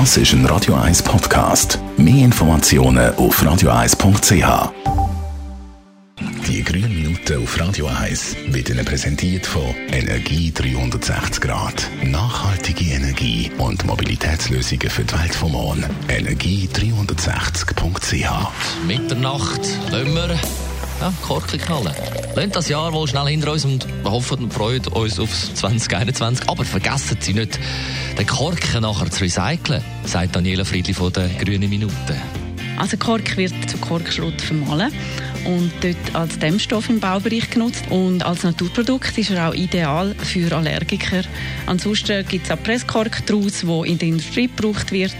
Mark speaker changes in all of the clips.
Speaker 1: Das ist ein Radio 1 Podcast. Mehr Informationen auf radio1.ch. Die grünen Minuten auf Radio 1 wird Ihnen präsentiert von Energie 360 Grad. Nachhaltige Energie und Mobilitätslösungen für die Welt vom Morgen. Energie360.ch.
Speaker 2: Mitternacht lassen wir ja, Korken knallen. Lassen das Jahr wohl schnell hinter uns und wir hoffen und freuen uns aufs 2021. Aber vergessen Sie nicht, den Korken nachher zu recyceln, sagt Daniela Friedli von den Grünen Minuten.
Speaker 3: Also Kork wird zu Korkschrott vermahlen und dort als Dämmstoff im Baubereich genutzt. Und als Naturprodukt ist er auch ideal für Allergiker. Ansonsten gibt es auch Presskork daraus, wo in der Industrie gebraucht wird.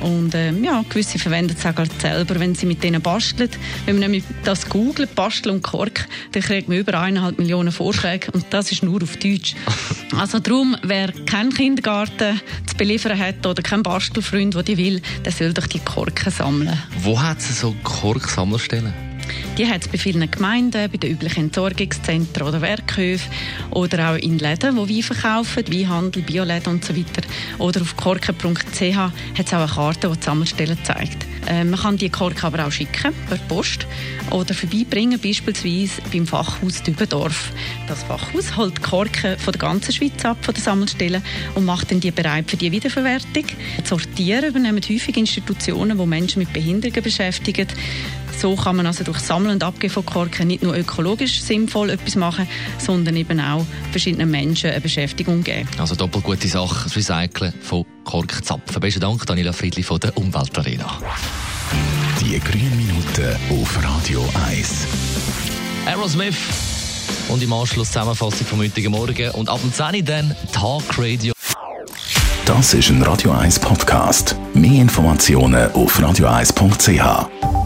Speaker 3: Und ähm, ja, gewisse verwenden es auch selber, wenn sie mit denen basteln. Wenn man nämlich das googelt, Bastel und Kork, dann kriegt man über eineinhalb Millionen Vorschläge und das ist nur auf Deutsch. Also darum, wer keinen Kindergarten zu beliefern hat oder keinen Bastelfreund, der die will, der soll doch die Korken sammeln.
Speaker 2: Wo hat es so Korksammelstellen?
Speaker 3: Die hat es bei vielen Gemeinden, bei den üblichen Entsorgungszentren oder Werkhöfen oder auch in Läden, die Wein verkaufen, Weinhandel, Bioläden und so weiter. Oder auf korken.ch hat es auch eine Karte, die die Sammelstellen zeigt. Äh, man kann die Korken aber auch schicken, per Post oder vorbeibringen, beispielsweise beim Fachhaus Dübendorf. Das Fachhaus holt Korken von der ganzen Schweiz ab, von den Sammelstellen und macht dann die bereit für die Wiederverwertung. Sortieren übernehmen häufig Institutionen, die Menschen mit Behinderungen beschäftigen. So kann man also durch Sammeln und Abgeben von Korken nicht nur ökologisch sinnvoll etwas machen, sondern eben auch verschiedenen Menschen eine Beschäftigung geben.
Speaker 2: Also doppelt gute Sache, das Recyceln von Korkzapfen. Besten Dank, Daniela Friedli von der Umweltarena.
Speaker 1: Die grünen Minuten auf Radio 1.
Speaker 2: Aerosmith und im Anschluss Zusammenfassung vom heutigen Morgen und ab dem 10 Uhr dann Talk Radio.
Speaker 1: Das ist ein Radio 1 Podcast. Mehr Informationen auf radio1.ch.